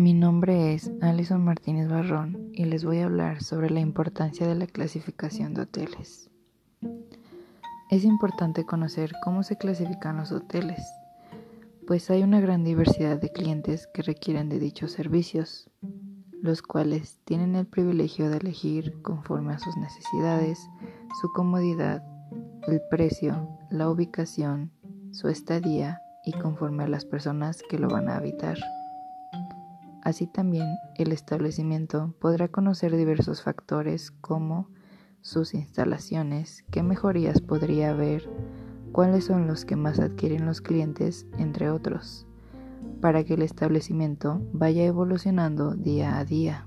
es Alison Martínez Barrón y les voy a hablar sobre la importancia de la clasificación de hoteles. Es importante conocer cómo se clasifican los hoteles, pues hay una gran diversidad de clientes que requieren de dichos servicios, los cuales tienen el privilegio de elegir conforme a sus necesidades, su comodidad, el precio, la ubicación, su estadía y conforme a las personas que lo van a habitar. Así también el establecimiento podrá conocer diversos factores como sus instalaciones, qué mejorías podría haber, cuáles son los que más adquieren los clientes, entre otros, para que el establecimiento vaya evolucionando día a día.